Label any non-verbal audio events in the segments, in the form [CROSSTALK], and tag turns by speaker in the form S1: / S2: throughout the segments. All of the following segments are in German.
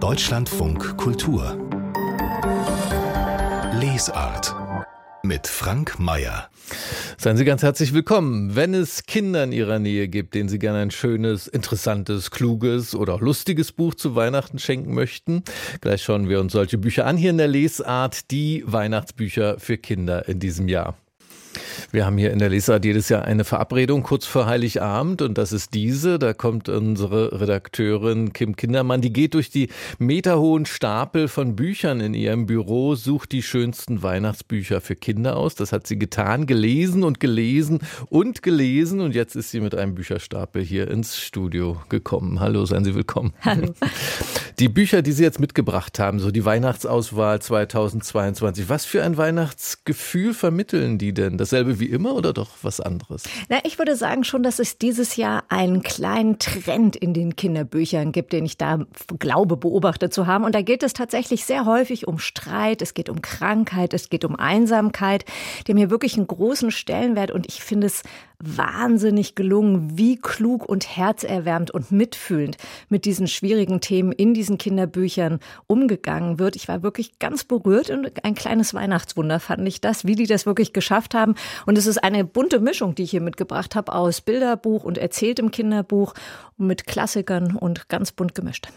S1: Deutschlandfunk Kultur Lesart mit Frank Mayer.
S2: Seien Sie ganz herzlich willkommen. Wenn es Kinder in Ihrer Nähe gibt, denen Sie gerne ein schönes, interessantes, kluges oder auch lustiges Buch zu Weihnachten schenken möchten, gleich schauen wir uns solche Bücher an hier in der Lesart, die Weihnachtsbücher für Kinder in diesem Jahr. Wir haben hier in der Lesart jedes Jahr eine Verabredung kurz vor Heiligabend und das ist diese. Da kommt unsere Redakteurin Kim Kindermann, die geht durch die meterhohen Stapel von Büchern in ihrem Büro, sucht die schönsten Weihnachtsbücher für Kinder aus. Das hat sie getan, gelesen und gelesen und gelesen und jetzt ist sie mit einem Bücherstapel hier ins Studio gekommen. Hallo, seien Sie willkommen.
S3: Hallo. [LAUGHS]
S2: Die Bücher, die Sie jetzt mitgebracht haben, so die Weihnachtsauswahl 2022, was für ein Weihnachtsgefühl vermitteln die denn? Dasselbe wie immer oder doch was anderes?
S3: Na, ich würde sagen schon, dass es dieses Jahr einen kleinen Trend in den Kinderbüchern gibt, den ich da glaube beobachtet zu haben. Und da geht es tatsächlich sehr häufig um Streit, es geht um Krankheit, es geht um Einsamkeit. Die haben hier wirklich einen großen Stellenwert und ich finde es wahnsinnig gelungen, wie klug und herzerwärmend und mitfühlend mit diesen schwierigen Themen in diesen Kinderbüchern umgegangen wird. Ich war wirklich ganz berührt und ein kleines Weihnachtswunder fand ich das, wie die das wirklich geschafft haben. Und es ist eine bunte Mischung, die ich hier mitgebracht habe aus Bilderbuch und erzähltem Kinderbuch mit Klassikern und ganz bunt gemischt.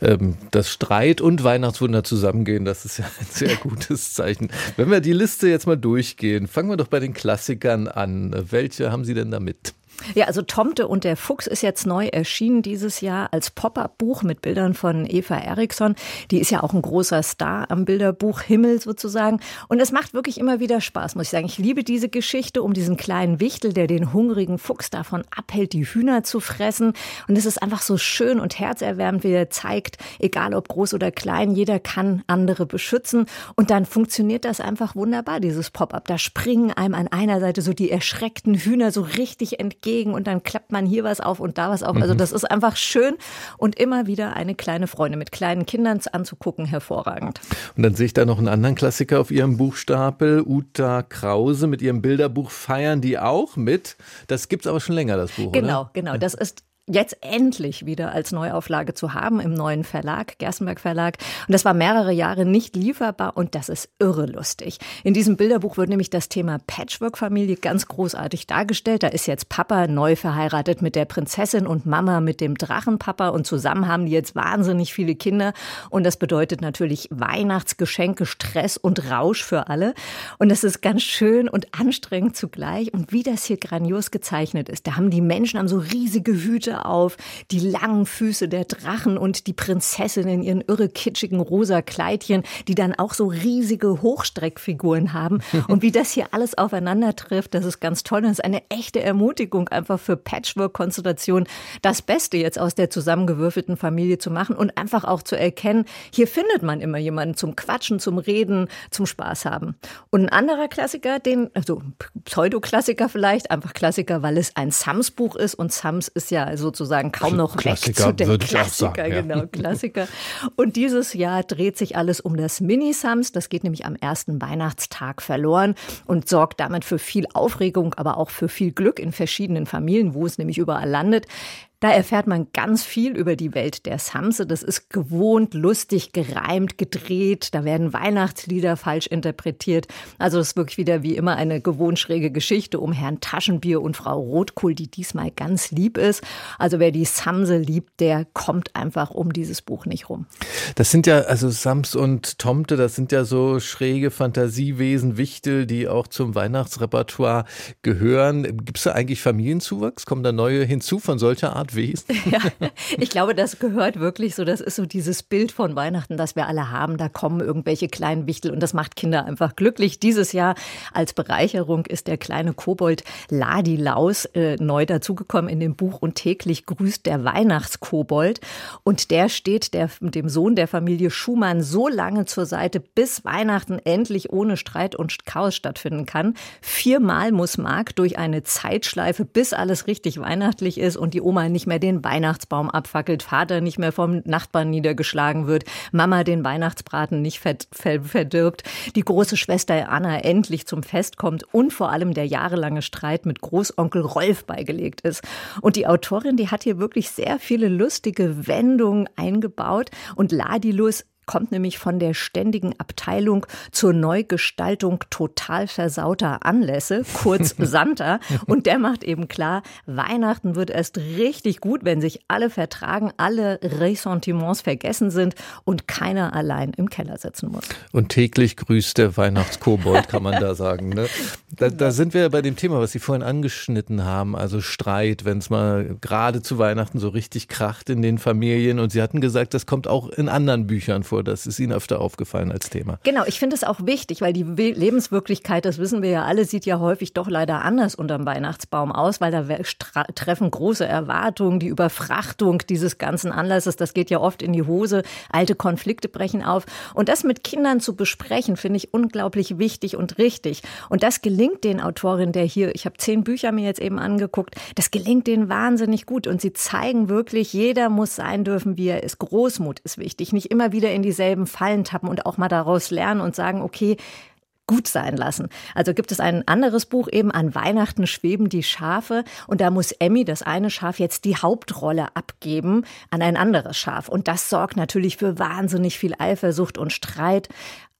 S2: Ähm, dass Streit und Weihnachtswunder zusammengehen, das ist ja ein sehr gutes Zeichen. Wenn wir die Liste jetzt mal durchgehen, fangen wir doch bei den Klassikern an. Welche haben Sie denn da mit?
S3: Ja, also Tomte und der Fuchs ist jetzt neu erschienen dieses Jahr als Pop-up-Buch mit Bildern von Eva Eriksson. Die ist ja auch ein großer Star am Bilderbuch Himmel sozusagen. Und es macht wirklich immer wieder Spaß, muss ich sagen. Ich liebe diese Geschichte um diesen kleinen Wichtel, der den hungrigen Fuchs davon abhält, die Hühner zu fressen. Und es ist einfach so schön und herzerwärmend, wie er zeigt, egal ob groß oder klein, jeder kann andere beschützen. Und dann funktioniert das einfach wunderbar, dieses Pop-up. Da springen einem an einer Seite so die erschreckten Hühner so richtig entgegen entgegen und dann klappt man hier was auf und da was auf. Also mhm. das ist einfach schön und immer wieder eine kleine Freunde mit kleinen Kindern anzugucken, hervorragend.
S2: Und dann sehe ich da noch einen anderen Klassiker auf Ihrem Buchstapel, Uta Krause mit ihrem Bilderbuch Feiern die auch mit. Das gibt es aber schon länger, das Buch,
S3: Genau,
S2: oder?
S3: genau. Das ist jetzt endlich wieder als Neuauflage zu haben im neuen Verlag, Gerstenberg Verlag. Und das war mehrere Jahre nicht lieferbar und das ist irre lustig. In diesem Bilderbuch wird nämlich das Thema Patchwork-Familie ganz großartig dargestellt. Da ist jetzt Papa neu verheiratet mit der Prinzessin und Mama mit dem Drachenpapa und zusammen haben die jetzt wahnsinnig viele Kinder. Und das bedeutet natürlich Weihnachtsgeschenke, Stress und Rausch für alle. Und das ist ganz schön und anstrengend zugleich. Und wie das hier grandios gezeichnet ist, da haben die Menschen haben so riesige Hüte auf, die langen Füße der Drachen und die Prinzessin in ihren irre kitschigen rosa Kleidchen, die dann auch so riesige Hochstreckfiguren haben. [LAUGHS] Und wie das hier alles aufeinander trifft, das ist ganz toll. Das ist eine echte Ermutigung einfach für Patchwork-Konstellationen, das Beste jetzt aus der zusammengewürfelten Familie zu machen und einfach auch zu erkennen, hier findet man immer jemanden zum Quatschen, zum Reden, zum Spaß haben. Und ein anderer Klassiker, den, also Pseudoklassiker vielleicht, einfach Klassiker, weil es ein Sams-Buch ist und Sams ist ja also sozusagen kaum noch
S2: Klassiker,
S3: weg zu
S2: den
S3: Klassiker,
S2: sagen, ja.
S3: genau, Klassiker. Und dieses Jahr dreht sich alles um das Mini-Sams. Das geht nämlich am ersten Weihnachtstag verloren und sorgt damit für viel Aufregung, aber auch für viel Glück in verschiedenen Familien, wo es nämlich überall landet. Da erfährt man ganz viel über die Welt der Samse. Das ist gewohnt, lustig, gereimt, gedreht. Da werden Weihnachtslieder falsch interpretiert. Also es ist wirklich wieder wie immer eine gewohnt schräge Geschichte um Herrn Taschenbier und Frau Rotkohl, die diesmal ganz lieb ist. Also wer die Samse liebt, der kommt einfach um dieses Buch nicht rum.
S2: Das sind ja, also Sams und Tomte, das sind ja so schräge Fantasiewesen, Wichtel, die auch zum Weihnachtsrepertoire gehören. Gibt es da eigentlich Familienzuwachs? Kommen da neue hinzu von solcher Art? Wesen. [LAUGHS]
S3: Ja, ich glaube, das gehört wirklich so. Das ist so dieses Bild von Weihnachten, das wir alle haben. Da kommen irgendwelche kleinen Wichtel und das macht Kinder einfach glücklich. Dieses Jahr als Bereicherung ist der kleine Kobold Ladi Laus äh, neu dazugekommen in dem Buch und täglich grüßt der Weihnachtskobold. Und der steht der, dem Sohn der Familie Schumann so lange zur Seite, bis Weihnachten endlich ohne Streit und Chaos stattfinden kann. Viermal muss Mark durch eine Zeitschleife, bis alles richtig weihnachtlich ist und die Oma nicht nicht mehr den Weihnachtsbaum abfackelt, Vater nicht mehr vom Nachbarn niedergeschlagen wird, Mama den Weihnachtsbraten nicht verdirbt, die große Schwester Anna endlich zum Fest kommt und vor allem der jahrelange Streit mit Großonkel Rolf beigelegt ist. Und die Autorin, die hat hier wirklich sehr viele lustige Wendungen eingebaut und Ladilus kommt nämlich von der ständigen Abteilung zur Neugestaltung total versauter Anlässe, kurz [LAUGHS] Santa. Und der macht eben klar, Weihnachten wird erst richtig gut, wenn sich alle vertragen, alle Ressentiments vergessen sind und keiner allein im Keller sitzen muss.
S2: Und täglich grüßt der Weihnachtskobold, kann man da [LAUGHS] sagen. Ne? Da, da sind wir bei dem Thema, was Sie vorhin angeschnitten haben, also Streit, wenn es mal gerade zu Weihnachten so richtig kracht in den Familien. Und Sie hatten gesagt, das kommt auch in anderen Büchern vor Das ist Ihnen öfter aufgefallen als Thema.
S3: Genau, ich finde es auch wichtig, weil die Lebenswirklichkeit, das wissen wir ja alle, sieht ja häufig doch leider anders unterm Weihnachtsbaum aus, weil da treffen große Erwartungen, die Überfrachtung dieses ganzen Anlasses, das geht ja oft in die Hose, alte Konflikte brechen auf. Und das mit Kindern zu besprechen, finde ich unglaublich wichtig und richtig. Und das gelingt den Autorinnen, der hier, ich habe zehn Bücher mir jetzt eben angeguckt, das gelingt denen wahnsinnig gut. Und sie zeigen wirklich, jeder muss sein dürfen, wie er ist. Großmut ist wichtig, nicht immer wieder in in dieselben Fallen tappen und auch mal daraus lernen und sagen, okay, gut sein lassen. Also gibt es ein anderes Buch eben an Weihnachten schweben die Schafe und da muss Emmy, das eine Schaf, jetzt die Hauptrolle abgeben an ein anderes Schaf und das sorgt natürlich für wahnsinnig viel Eifersucht und Streit.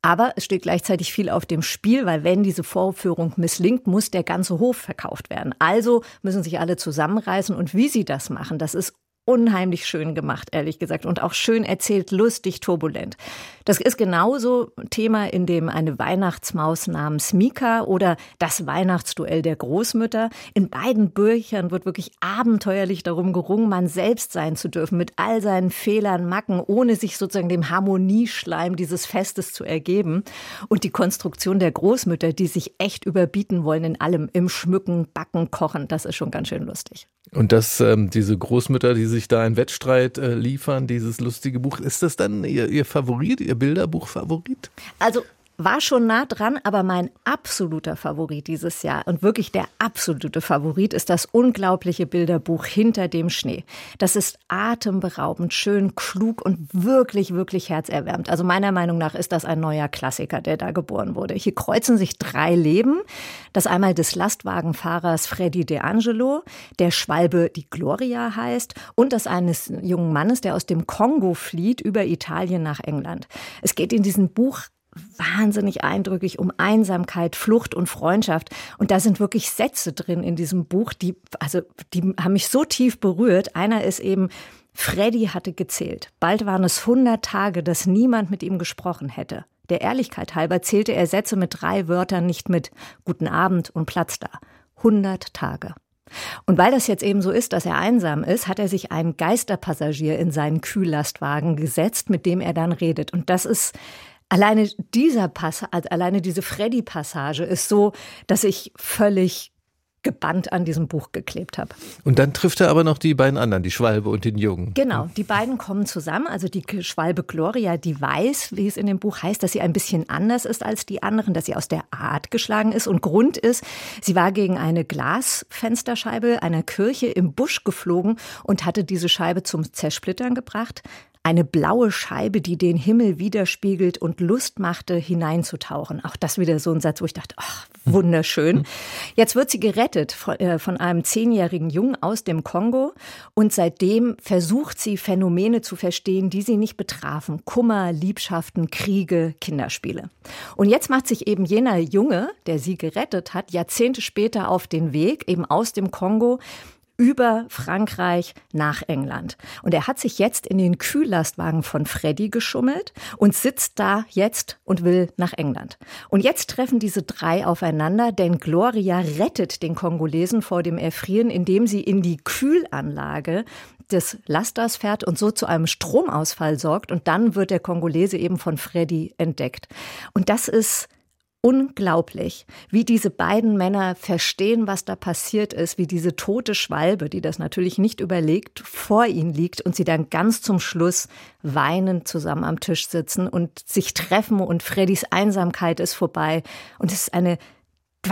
S3: Aber es steht gleichzeitig viel auf dem Spiel, weil wenn diese Vorführung misslingt, muss der ganze Hof verkauft werden. Also müssen sich alle zusammenreißen und wie sie das machen, das ist unheimlich schön gemacht, ehrlich gesagt, und auch schön erzählt, lustig, turbulent. Das ist genauso Thema in dem eine Weihnachtsmaus namens Mika oder das Weihnachtsduell der Großmütter. In beiden Büchern wird wirklich abenteuerlich darum gerungen, man selbst sein zu dürfen, mit all seinen Fehlern, Macken, ohne sich sozusagen dem Harmonieschleim dieses Festes zu ergeben. Und die Konstruktion der Großmütter, die sich echt überbieten wollen in allem, im Schmücken, Backen, Kochen, das ist schon ganz schön lustig.
S2: Und dass ähm, diese Großmütter, die sich da einen Wettstreit äh, liefern, dieses lustige Buch, ist das dann ihr, ihr Favorit, ihr Bilderbuch-Favorit?
S3: Also war schon nah dran, aber mein absoluter Favorit dieses Jahr und wirklich der absolute Favorit ist das unglaubliche Bilderbuch Hinter dem Schnee. Das ist atemberaubend, schön, klug und wirklich, wirklich herzerwärmend. Also meiner Meinung nach ist das ein neuer Klassiker, der da geboren wurde. Hier kreuzen sich drei Leben. Das einmal des Lastwagenfahrers Freddy De Angelo, der Schwalbe, die Gloria heißt, und das eines jungen Mannes, der aus dem Kongo flieht über Italien nach England. Es geht in diesem Buch wahnsinnig eindrücklich um Einsamkeit, Flucht und Freundschaft. Und da sind wirklich Sätze drin in diesem Buch, die, also, die haben mich so tief berührt. Einer ist eben, Freddy hatte gezählt. Bald waren es 100 Tage, dass niemand mit ihm gesprochen hätte. Der Ehrlichkeit halber zählte er Sätze mit drei Wörtern nicht mit. Guten Abend und Platz da. 100 Tage. Und weil das jetzt eben so ist, dass er einsam ist, hat er sich einen Geisterpassagier in seinen Kühllastwagen gesetzt, mit dem er dann redet. Und das ist Alleine dieser Pass, also alleine diese Freddy-Passage ist so, dass ich völlig gebannt an diesem Buch geklebt habe.
S2: Und dann trifft er aber noch die beiden anderen, die Schwalbe und den Jungen.
S3: Genau, die beiden kommen zusammen. Also die Schwalbe Gloria, die weiß, wie es in dem Buch heißt, dass sie ein bisschen anders ist als die anderen, dass sie aus der Art geschlagen ist. Und Grund ist, sie war gegen eine Glasfensterscheibe einer Kirche im Busch geflogen und hatte diese Scheibe zum Zersplittern gebracht eine blaue Scheibe, die den Himmel widerspiegelt und Lust machte, hineinzutauchen. Auch das wieder so ein Satz, wo ich dachte, ach, wunderschön. Jetzt wird sie gerettet von, äh, von einem zehnjährigen Jungen aus dem Kongo und seitdem versucht sie Phänomene zu verstehen, die sie nicht betrafen. Kummer, Liebschaften, Kriege, Kinderspiele. Und jetzt macht sich eben jener Junge, der sie gerettet hat, Jahrzehnte später auf den Weg, eben aus dem Kongo, über Frankreich nach England. Und er hat sich jetzt in den Kühllastwagen von Freddy geschummelt und sitzt da jetzt und will nach England. Und jetzt treffen diese drei aufeinander, denn Gloria rettet den Kongolesen vor dem Erfrieren, indem sie in die Kühlanlage des Lasters fährt und so zu einem Stromausfall sorgt. Und dann wird der Kongolese eben von Freddy entdeckt. Und das ist unglaublich, wie diese beiden Männer verstehen, was da passiert ist, wie diese tote Schwalbe, die das natürlich nicht überlegt, vor ihnen liegt und sie dann ganz zum Schluss weinend zusammen am Tisch sitzen und sich treffen und Freddys Einsamkeit ist vorbei. Und es ist eine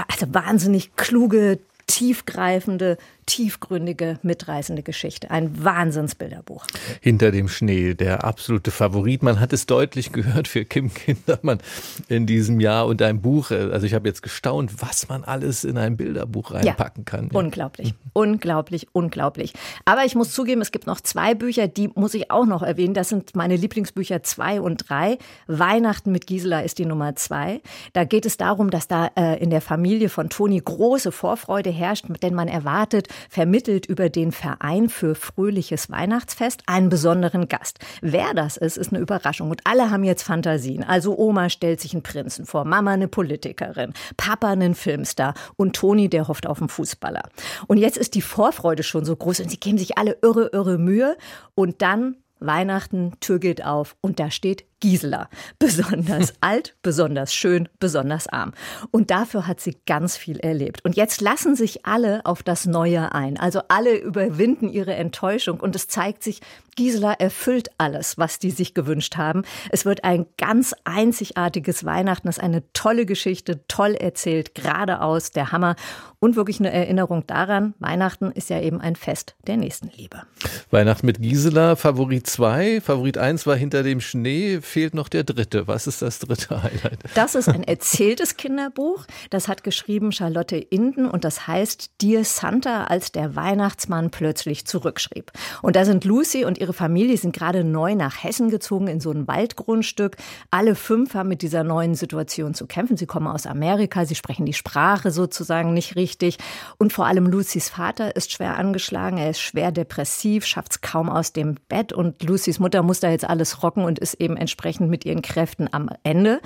S3: also wahnsinnig kluge, tiefgreifende, tiefgründige, mitreißende Geschichte. Ein Wahnsinnsbilderbuch.
S2: Hinter dem Schnee, der absolute Favorit. Man hat es deutlich gehört für Kim Kindermann in diesem Jahr und ein Buch. Also ich habe jetzt gestaunt, was man alles in ein Bilderbuch reinpacken ja, kann.
S3: Ja. Unglaublich, unglaublich, unglaublich. Aber ich muss zugeben, es gibt noch zwei Bücher, die muss ich auch noch erwähnen. Das sind meine Lieblingsbücher zwei und drei. Weihnachten mit Gisela ist die Nummer zwei. Da geht es darum, dass da äh, in der Familie von Toni große Vorfreude herrscht, denn man erwartet, vermittelt über den Verein für fröhliches Weihnachtsfest einen besonderen Gast. Wer das ist, ist eine Überraschung. Und alle haben jetzt Fantasien. Also Oma stellt sich einen Prinzen vor, Mama eine Politikerin, Papa einen Filmstar und Toni, der hofft auf einen Fußballer. Und jetzt ist die Vorfreude schon so groß und sie geben sich alle irre, irre Mühe. Und dann Weihnachten, Tür geht auf und da steht Gisela. Besonders [LAUGHS] alt, besonders schön, besonders arm. Und dafür hat sie ganz viel erlebt. Und jetzt lassen sich alle auf das Neue ein. Also alle überwinden ihre Enttäuschung und es zeigt sich, Gisela erfüllt alles, was die sich gewünscht haben. Es wird ein ganz einzigartiges Weihnachten. Das ist eine tolle Geschichte, toll erzählt, geradeaus, der Hammer. Und wirklich eine Erinnerung daran, Weihnachten ist ja eben ein Fest der Nächstenliebe.
S2: Weihnachten mit Gisela, Favorit 2. Favorit 1 war hinter dem Schnee fehlt noch der dritte. Was ist das dritte Highlight?
S3: Das ist ein [LAUGHS] erzähltes Kinderbuch. Das hat geschrieben Charlotte Inden und das heißt Dear Santa, als der Weihnachtsmann plötzlich zurückschrieb. Und da sind Lucy und ihre Familie sind gerade neu nach Hessen gezogen in so ein Waldgrundstück. Alle fünf haben mit dieser neuen Situation zu kämpfen. Sie kommen aus Amerika, sie sprechen die Sprache sozusagen nicht richtig. Und vor allem Lucys Vater ist schwer angeschlagen, er ist schwer depressiv, schafft es kaum aus dem Bett und Lucys Mutter muss da jetzt alles rocken und ist eben entsprechend entsprechend mit ihren Kräften am Ende.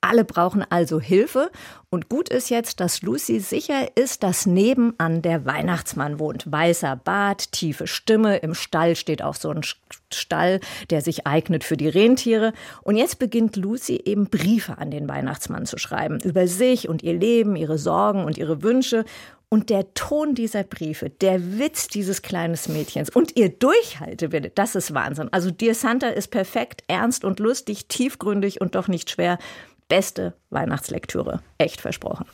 S3: Alle brauchen also Hilfe. Und gut ist jetzt, dass Lucy sicher ist, dass nebenan der Weihnachtsmann wohnt. Weißer Bart, tiefe Stimme. Im Stall steht auch so ein Stall, der sich eignet für die Rentiere. Und jetzt beginnt Lucy eben Briefe an den Weihnachtsmann zu schreiben. Über sich und ihr Leben, ihre Sorgen und ihre Wünsche. Und der Ton dieser Briefe, der Witz dieses kleinen Mädchens und ihr Durchhaltewille, das ist Wahnsinn. Also Dear Santa ist perfekt, ernst und lustig, tiefgründig und doch nicht schwer. Beste Weihnachtslektüre. Echt versprochen.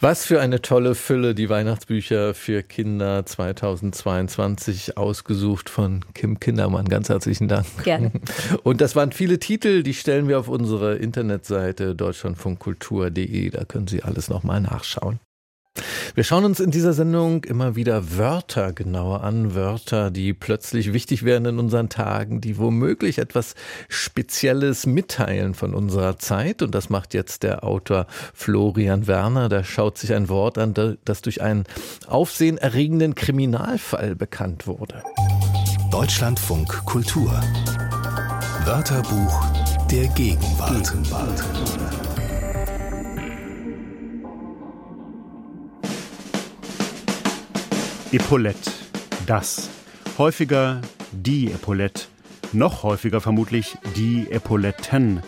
S2: Was für eine tolle Fülle, die Weihnachtsbücher für Kinder 2022 ausgesucht von Kim Kindermann. Ganz herzlichen Dank.
S3: Gerne. [LAUGHS]
S2: Und das waren viele Titel, die stellen wir auf unsere Internetseite deutschlandfunkkultur.de. Da können Sie alles nochmal nachschauen. Wir schauen uns in dieser Sendung immer wieder Wörter genauer an, Wörter, die plötzlich wichtig werden in unseren Tagen, die womöglich etwas Spezielles mitteilen von unserer Zeit. Und das macht jetzt der Autor Florian Werner. Da schaut sich ein Wort an, das durch einen aufsehenerregenden Kriminalfall bekannt wurde.
S1: Deutschlandfunk Kultur Wörterbuch der Gegenwart. Gegenwart.
S4: Epaulette. Das. Häufiger die Epaulette. Noch häufiger vermutlich die Epauletten.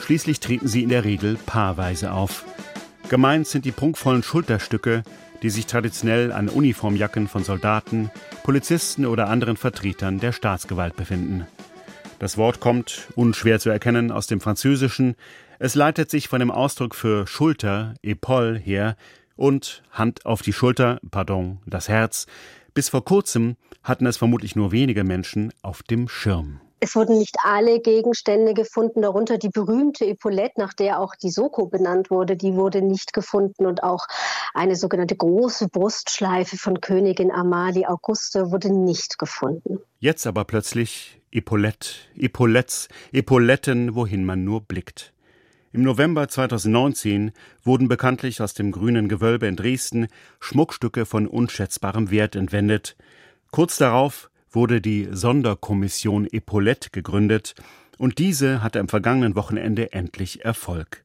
S4: Schließlich treten sie in der Regel paarweise auf. Gemeint sind die prunkvollen Schulterstücke, die sich traditionell an Uniformjacken von Soldaten, Polizisten oder anderen Vertretern der Staatsgewalt befinden. Das Wort kommt, unschwer zu erkennen, aus dem Französischen. Es leitet sich von dem Ausdruck für Schulter, Épaule, her, und Hand auf die Schulter, pardon, das Herz. Bis vor kurzem hatten es vermutlich nur wenige Menschen auf dem Schirm.
S5: Es wurden nicht alle Gegenstände gefunden, darunter die berühmte Epaulette, nach der auch die Soko benannt wurde, die wurde nicht gefunden und auch eine sogenannte große Brustschleife von Königin Amalie Auguste wurde nicht gefunden.
S4: Jetzt aber plötzlich Epaulette, Epaulettes, Epauletten, wohin man nur blickt. Im November 2019 wurden bekanntlich aus dem Grünen Gewölbe in Dresden Schmuckstücke von unschätzbarem Wert entwendet. Kurz darauf wurde die Sonderkommission Epaulette gegründet und diese hatte am vergangenen Wochenende endlich Erfolg.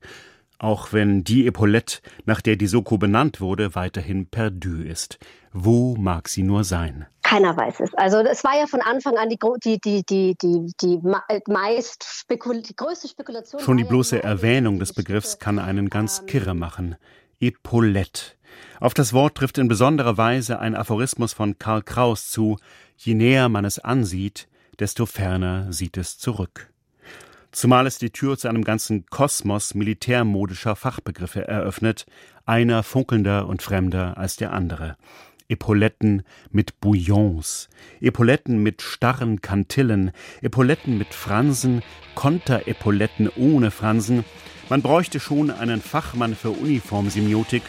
S4: Auch wenn die Epaulette, nach der die Soko benannt wurde, weiterhin perdu ist. Wo mag sie nur sein?
S5: Keiner weiß es. Also es war ja von Anfang an die, die, die, die, die, die meist spekul die größte Spekulation.
S4: Schon die bloße Erwähnung des Begriffs kann einen ganz ähm, kirre machen. Epaulette. Auf das Wort trifft in besonderer Weise ein Aphorismus von Karl Kraus zu, je näher man es ansieht, desto ferner sieht es zurück. Zumal es die Tür zu einem ganzen Kosmos militärmodischer Fachbegriffe eröffnet, einer funkelnder und fremder als der andere. Epauletten mit Bouillons, Epauletten mit starren Kantillen, Epauletten mit Fransen, Konterepauletten ohne Fransen. Man bräuchte schon einen Fachmann für Uniformsemiotik,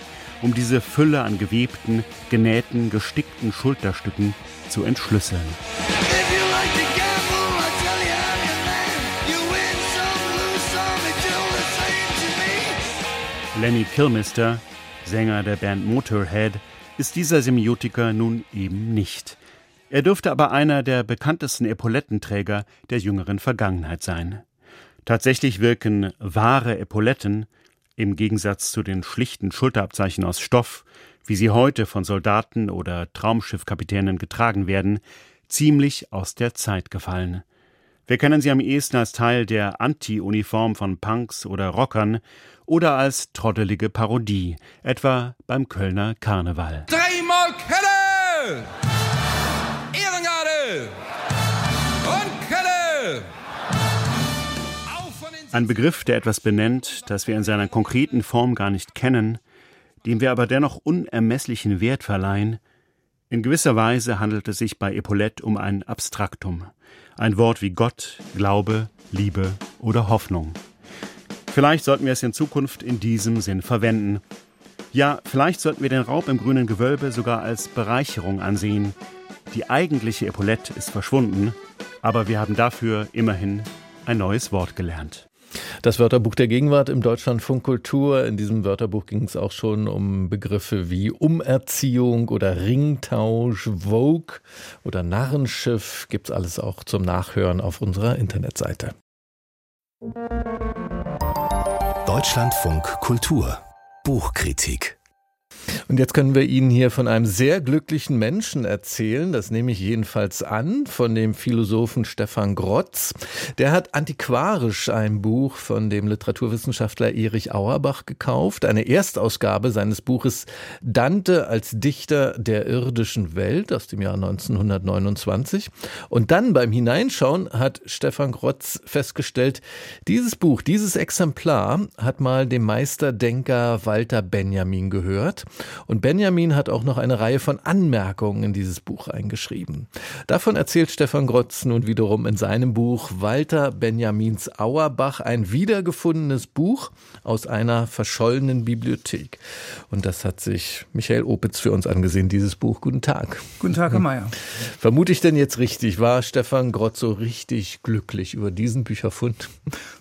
S4: um diese Fülle an gewebten, genähten, gestickten Schulterstücken zu entschlüsseln. Lenny Kilmister, Sänger der Band Motorhead, ist dieser Semiotiker nun eben nicht. Er dürfte aber einer der bekanntesten Epaulettenträger der jüngeren Vergangenheit sein. Tatsächlich wirken wahre Epauletten, im Gegensatz zu den schlichten Schulterabzeichen aus Stoff, wie sie heute von Soldaten oder Traumschiffkapitänen getragen werden, ziemlich aus der Zeit gefallen. Wir kennen sie am ehesten als Teil der Anti-Uniform von Punks oder Rockern oder als trottelige Parodie, etwa beim Kölner Karneval.
S6: Dreimal Kelle! Ehrengarde! Und Kelle!
S4: Ein Begriff, der etwas benennt, das wir in seiner konkreten Form gar nicht kennen, dem wir aber dennoch unermesslichen Wert verleihen. In gewisser Weise handelt es sich bei Epaulette um ein Abstraktum. Ein Wort wie Gott, Glaube, Liebe oder Hoffnung. Vielleicht sollten wir es in Zukunft in diesem Sinn verwenden. Ja, vielleicht sollten wir den Raub im grünen Gewölbe sogar als Bereicherung ansehen. Die eigentliche Epaulette ist verschwunden, aber wir haben dafür immerhin ein neues Wort gelernt.
S2: Das Wörterbuch der Gegenwart im Deutschlandfunk Kultur. In diesem Wörterbuch ging es auch schon um Begriffe wie Umerziehung oder Ringtausch, Vogue oder Narrenschiff. Gibt's alles auch zum Nachhören auf unserer Internetseite.
S1: Deutschlandfunk Kultur Buchkritik
S2: und jetzt können wir Ihnen hier von einem sehr glücklichen Menschen erzählen. Das nehme ich jedenfalls an, von dem Philosophen Stefan Grotz. Der hat antiquarisch ein Buch von dem Literaturwissenschaftler Erich Auerbach gekauft. Eine Erstausgabe seines Buches Dante als Dichter der irdischen Welt aus dem Jahr 1929. Und dann beim Hineinschauen hat Stefan Grotz festgestellt, dieses Buch, dieses Exemplar hat mal dem Meisterdenker Walter Benjamin gehört. Und Benjamin hat auch noch eine Reihe von Anmerkungen in dieses Buch eingeschrieben. Davon erzählt Stefan Grotz nun wiederum in seinem Buch Walter Benjamins Auerbach, ein wiedergefundenes Buch aus einer verschollenen Bibliothek. Und das hat sich Michael Opitz für uns angesehen, dieses Buch. Guten Tag.
S7: Guten Tag, Herr Mayer.
S2: Vermute ich denn jetzt richtig? War Stefan Grotz so richtig glücklich über diesen Bücherfund?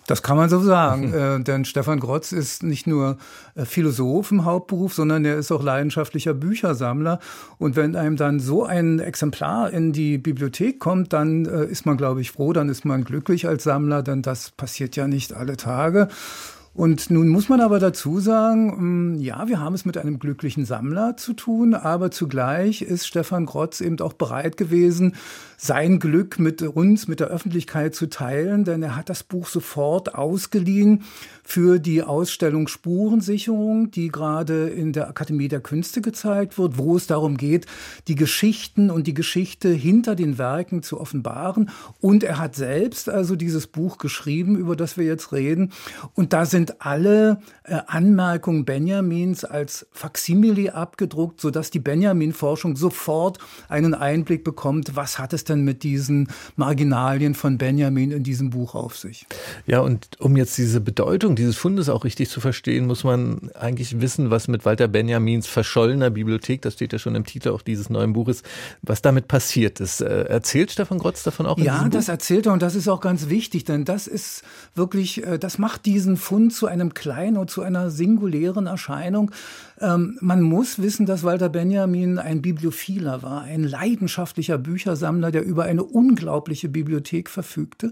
S7: Das kann man so sagen, äh, denn Stefan Grotz ist nicht nur äh, Philosoph im Hauptberuf, sondern er ist auch leidenschaftlicher Büchersammler. Und wenn einem dann so ein Exemplar in die Bibliothek kommt, dann äh, ist man, glaube ich, froh, dann ist man glücklich als Sammler, denn das passiert ja nicht alle Tage. Und nun muss man aber dazu sagen, mm, ja, wir haben es mit einem glücklichen Sammler zu tun, aber zugleich ist Stefan Grotz eben auch bereit gewesen, sein Glück mit uns, mit der Öffentlichkeit zu teilen, denn er hat das Buch sofort ausgeliehen für die Ausstellung Spurensicherung, die gerade in der Akademie der Künste gezeigt wird, wo es darum geht, die Geschichten und die Geschichte hinter den Werken zu offenbaren. Und er hat selbst also dieses Buch geschrieben, über das wir jetzt reden. Und da sind alle äh, Anmerkungen Benjamins als Faksimile abgedruckt, sodass die Benjamin-Forschung sofort einen Einblick bekommt, was hat es denn mit diesen Marginalien von Benjamin in diesem Buch auf sich.
S2: Ja, und um jetzt diese Bedeutung dieses Fundes auch richtig zu verstehen, muss man eigentlich wissen, was mit Walter Benjamins verschollener Bibliothek, das steht ja schon im Titel auch dieses neuen Buches, was damit passiert ist. Äh, erzählt Stefan Grotz davon auch?
S7: ja, das erzählt er und das ist auch ganz wichtig, denn das ist wirklich, äh, das macht diesen Fund zu einem kleinen und zu einer singulären Erscheinung. Ähm, man muss wissen, dass Walter Benjamin ein Bibliophiler war, ein leidenschaftlicher Büchersammler, der über eine unglaubliche Bibliothek verfügte.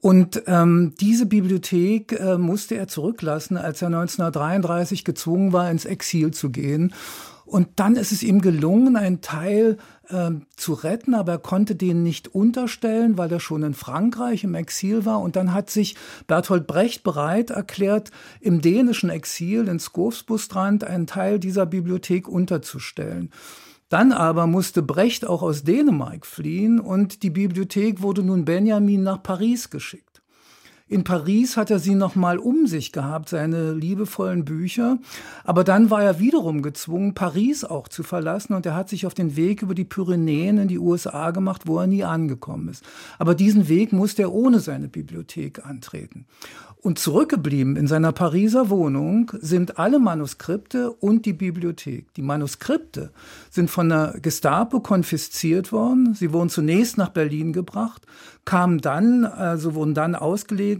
S7: Und ähm, diese Bibliothek äh, musste er zurücklassen, als er 1933 gezwungen war, ins Exil zu gehen. Und dann ist es ihm gelungen, einen Teil äh, zu retten, aber er konnte den nicht unterstellen, weil er schon in Frankreich im Exil war. Und dann hat sich Bertolt Brecht bereit erklärt, im dänischen Exil in Skovsbustrand einen Teil dieser Bibliothek unterzustellen. Dann aber musste Brecht auch aus Dänemark fliehen und die Bibliothek wurde nun Benjamin nach Paris geschickt. In Paris hat er sie noch mal um sich gehabt, seine liebevollen Bücher. Aber dann war er wiederum gezwungen, Paris auch zu verlassen. Und er hat sich auf den Weg über die Pyrenäen in die USA gemacht, wo er nie angekommen ist. Aber diesen Weg musste er ohne seine Bibliothek antreten. Und zurückgeblieben in seiner Pariser Wohnung sind alle Manuskripte und die Bibliothek. Die Manuskripte sind von der Gestapo konfisziert worden. Sie wurden zunächst nach Berlin gebracht, kamen dann, also wurden dann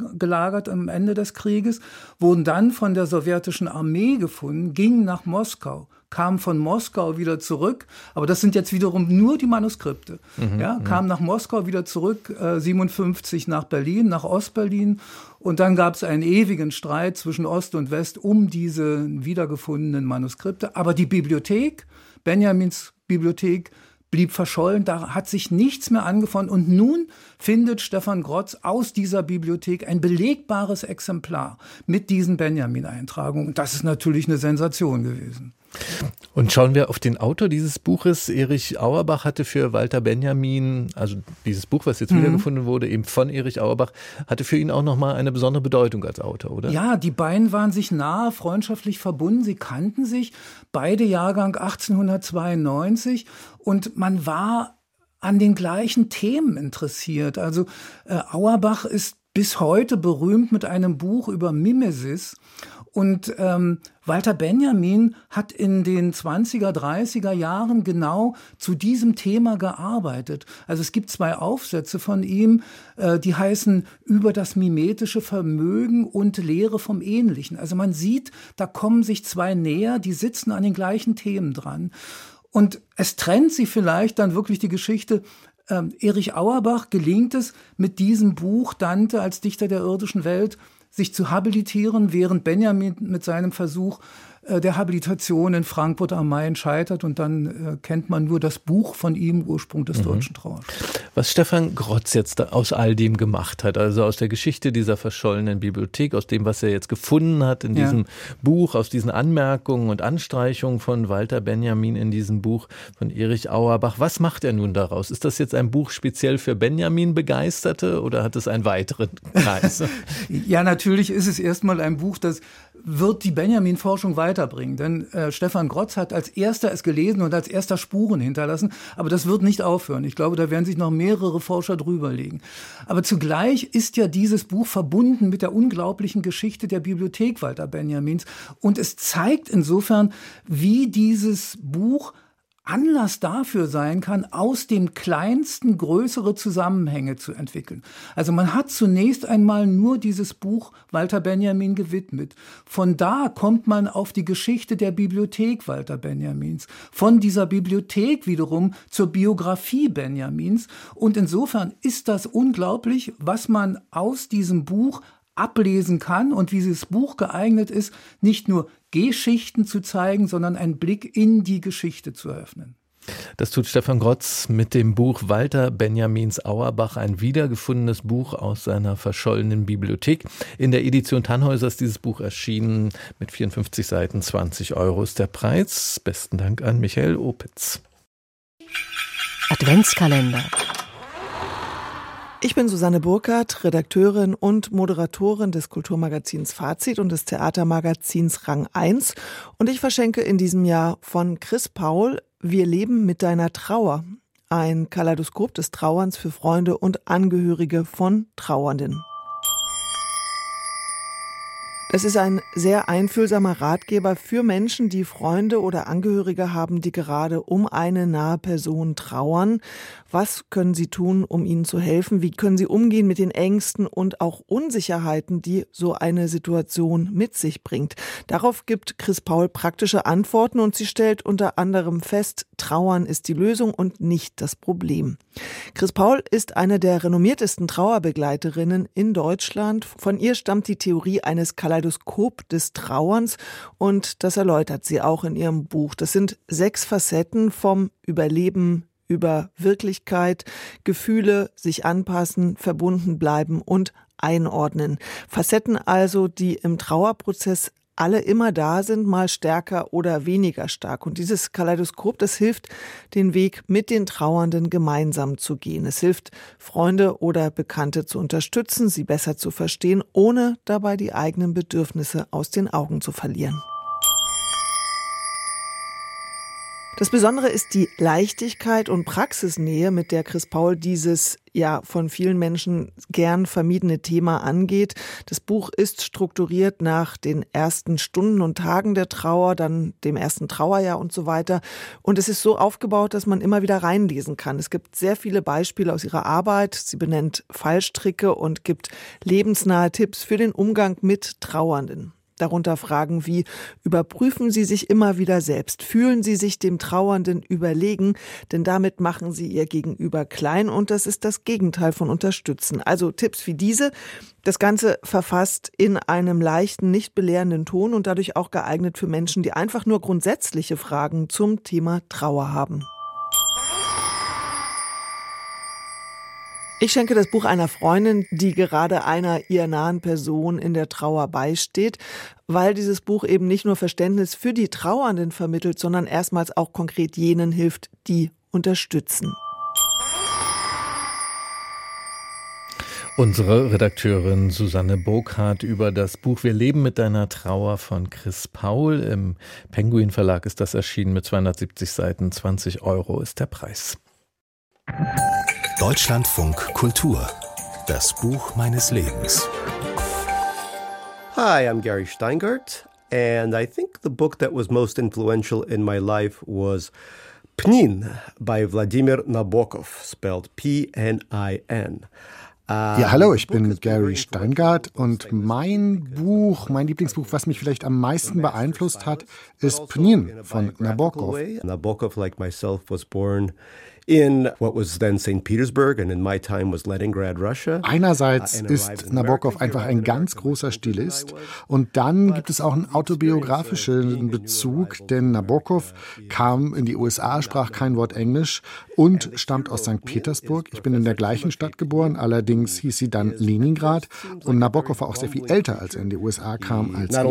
S7: ausgelagert am Ende des Krieges, wurden dann von der sowjetischen Armee gefunden, gingen nach Moskau kam von Moskau wieder zurück, aber das sind jetzt wiederum nur die Manuskripte. Mhm, ja, kam nach Moskau wieder zurück, äh, 57 nach Berlin, nach Ostberlin und dann gab es einen ewigen Streit zwischen Ost und West um diese wiedergefundenen Manuskripte. Aber die Bibliothek, Benjamins Bibliothek, blieb verschollen, da hat sich nichts mehr angefangen und nun findet Stefan Grotz aus dieser Bibliothek ein belegbares Exemplar mit diesen Benjamin-Eintragungen. Das ist natürlich eine Sensation gewesen.
S2: Und schauen wir auf den Autor dieses Buches. Erich Auerbach hatte für Walter Benjamin, also dieses Buch, was jetzt mhm. wiedergefunden wurde, eben von Erich Auerbach, hatte für ihn auch nochmal eine besondere Bedeutung als Autor, oder?
S7: Ja, die beiden waren sich nahe, freundschaftlich verbunden. Sie kannten sich, beide Jahrgang 1892 und man war an den gleichen Themen interessiert. Also äh, Auerbach ist bis heute berühmt mit einem Buch über Mimesis und ähm, Walter Benjamin hat in den 20er, 30er Jahren genau zu diesem Thema gearbeitet. Also es gibt zwei Aufsätze von ihm, äh, die heißen über das mimetische Vermögen und Lehre vom Ähnlichen. Also man sieht, da kommen sich zwei näher, die sitzen an den gleichen Themen dran. Und es trennt sie vielleicht dann wirklich die Geschichte ähm, Erich Auerbach gelingt es, mit diesem Buch Dante als Dichter der irdischen Welt sich zu habilitieren, während Benjamin mit seinem Versuch der Habilitation in Frankfurt am Main scheitert und dann äh, kennt man nur das Buch von ihm, Ursprung des mhm. deutschen Trauers.
S2: Was Stefan Grotz jetzt aus all dem gemacht hat, also aus der Geschichte dieser verschollenen Bibliothek, aus dem, was er jetzt gefunden hat in ja. diesem Buch, aus diesen Anmerkungen und Anstreichungen von Walter Benjamin in diesem Buch von Erich Auerbach, was macht er nun daraus? Ist das jetzt ein Buch speziell für Benjamin Begeisterte oder hat es einen weiteren Kreis? [LAUGHS]
S7: ja, natürlich ist es erstmal ein Buch, das wird die Benjamin-Forschung weiterbringen. Denn äh, Stefan Grotz hat als erster es gelesen und als erster Spuren hinterlassen. Aber das wird nicht aufhören. Ich glaube, da werden sich noch mehrere Forscher drüberlegen. Aber zugleich ist ja dieses Buch verbunden mit der unglaublichen Geschichte der Bibliothek Walter Benjamins. Und es zeigt insofern, wie dieses Buch Anlass dafür sein kann, aus dem Kleinsten größere Zusammenhänge zu entwickeln. Also man hat zunächst einmal nur dieses Buch Walter Benjamin gewidmet. Von da kommt man auf die Geschichte der Bibliothek Walter Benjamins, von dieser Bibliothek wiederum zur Biografie Benjamins. Und insofern ist das unglaublich, was man aus diesem Buch ablesen kann und wie dieses Buch geeignet ist, nicht nur Geschichten zu zeigen, sondern einen Blick in die Geschichte zu eröffnen.
S2: Das tut Stefan Grotz mit dem Buch Walter Benjamins Auerbach, ein wiedergefundenes Buch aus seiner verschollenen Bibliothek. In der Edition Tannhäuser ist dieses Buch erschienen mit 54 Seiten, 20 Euro ist der Preis. Besten Dank an Michael Opitz.
S8: Adventskalender. Ich bin Susanne Burkhardt, Redakteurin und Moderatorin des Kulturmagazins Fazit und des Theatermagazins Rang 1 und ich verschenke in diesem Jahr von Chris Paul Wir leben mit deiner Trauer. Ein Kaleidoskop des Trauerns für Freunde und Angehörige von Trauernden. Das ist ein sehr einfühlsamer Ratgeber für Menschen, die Freunde oder Angehörige haben, die gerade um eine nahe Person trauern. Was können sie tun, um ihnen zu helfen? Wie können sie umgehen mit den Ängsten und auch Unsicherheiten, die so eine Situation mit sich bringt? Darauf gibt Chris Paul praktische Antworten und sie stellt unter anderem fest, Trauern ist die Lösung und nicht das Problem. Chris Paul ist eine der renommiertesten Trauerbegleiterinnen in Deutschland. Von ihr stammt die Theorie eines Kaleidoskops Kaleidoskop des Trauerns und das erläutert sie auch in ihrem Buch. Das sind sechs Facetten vom Überleben über Wirklichkeit, Gefühle, sich anpassen, verbunden bleiben und einordnen. Facetten also, die im Trauerprozess alle immer da sind, mal stärker oder weniger stark. Und dieses Kaleidoskop, das hilft, den Weg mit den Trauernden gemeinsam zu gehen. Es hilft, Freunde oder Bekannte zu unterstützen, sie besser zu verstehen, ohne dabei die eigenen Bedürfnisse aus den Augen zu verlieren. Das Besondere ist die Leichtigkeit und Praxisnähe, mit der Chris Paul dieses ja von vielen Menschen gern vermiedene Thema angeht. Das Buch ist strukturiert nach den ersten Stunden und Tagen der Trauer, dann dem ersten Trauerjahr und so weiter. Und es ist so aufgebaut, dass man immer wieder reinlesen kann. Es gibt sehr viele Beispiele aus ihrer Arbeit. Sie benennt Fallstricke und gibt lebensnahe Tipps für den Umgang mit Trauernden. Darunter Fragen wie, überprüfen Sie sich immer wieder selbst, fühlen Sie sich dem Trauernden überlegen, denn damit machen Sie Ihr Gegenüber klein und das ist das Gegenteil von unterstützen. Also Tipps wie diese, das Ganze verfasst in einem leichten, nicht belehrenden Ton und dadurch auch geeignet für Menschen, die einfach nur grundsätzliche Fragen zum Thema Trauer haben. Ich schenke das Buch einer Freundin, die gerade einer ihr nahen Person in der Trauer beisteht, weil dieses Buch eben nicht nur Verständnis für die Trauernden vermittelt, sondern erstmals auch konkret jenen hilft, die unterstützen.
S2: Unsere Redakteurin Susanne Burkhardt über das Buch Wir leben mit deiner Trauer von Chris Paul. Im Penguin Verlag ist das erschienen mit 270 Seiten. 20 Euro ist der Preis.
S1: Deutschlandfunk Kultur. Das Buch meines Lebens.
S9: Hi, I'm Gary Steingart, and I think the book that was most influential in my life was Pnin by Vladimir Nabokov, spelled P-N-I-N.
S10: Ja, hallo, ich bin Gary Steingart und mein Buch, mein Lieblingsbuch, was mich vielleicht am meisten beeinflusst hat, ist Pnin von Nabokov.
S9: Nabokov, like myself, was born in what was then St. Petersburg and in my time was Leningrad, Russia.
S10: Einerseits ist Nabokov einfach ein ganz großer Stilist. und dann gibt es auch einen autobiografischen Bezug, denn Nabokov kam in die USA, sprach kein Wort Englisch und stammt aus St. Petersburg. Ich bin in der gleichen Stadt geboren, allerdings hieß sie dann Leningrad. und Nabokov war auch sehr viel älter, als er in die USA kam als
S9: Not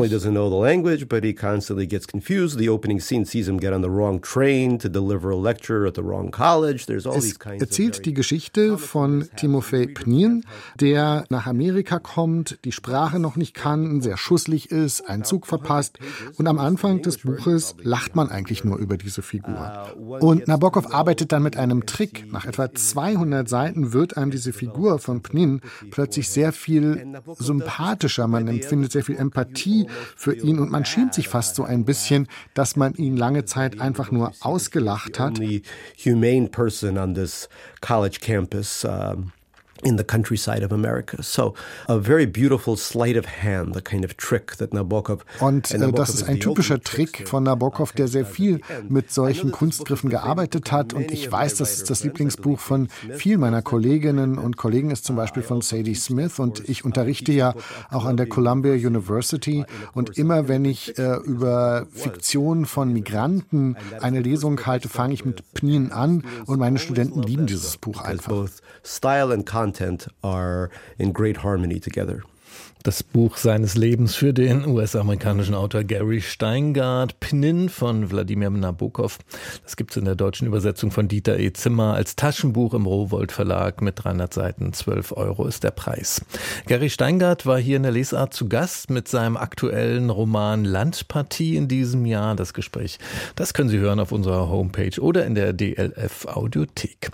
S10: Es erzählt die Geschichte von Timofei Pnin, der nach Amerika kommt, die Sprache noch nicht kann, sehr schusslig ist, einen Zug verpasst. und am Anfang des Buches lacht man eigentlich nur über diese Figur. Und Nabokov arbeitet dann mit einem Trick. Nach etwa 200 Seiten wird einem diese Figur von Pnin plötzlich sehr viel sympathischer. Man empfindet sehr viel Empathie für ihn. Und man schämt sich fast so ein bisschen, dass man ihn lange Zeit einfach nur ausgelacht hat
S9: person on this college campus. Um, in the countryside of America. So a very beautiful sleight of hand, the kind of trick that Nabokov.
S10: Und äh, das ist ein typischer Trick von Nabokov, der sehr viel mit solchen Kunstgriffen gearbeitet hat. Und ich weiß, dass das Lieblingsbuch von vielen meiner Kolleginnen und Kollegen ist, zum Beispiel von Sadie Smith. Und ich unterrichte ja auch an der Columbia University. Und immer wenn ich äh, über Fiktion von Migranten eine Lesung halte, fange ich mit Pnin an. Und meine Studenten lieben dieses Buch einfach.
S9: Style and content are in great harmony together.
S2: Das Buch seines Lebens für den US-amerikanischen Autor Gary Steingart, Pnin von Wladimir Nabokov. Das gibt es in der deutschen Übersetzung von Dieter E. Zimmer als Taschenbuch im Rowold Verlag mit 300 Seiten. 12 Euro ist der Preis. Gary Steingart war hier in der Lesart zu Gast mit seinem aktuellen Roman Landpartie in diesem Jahr. Das Gespräch, das können Sie hören auf unserer Homepage oder in der DLF Audiothek.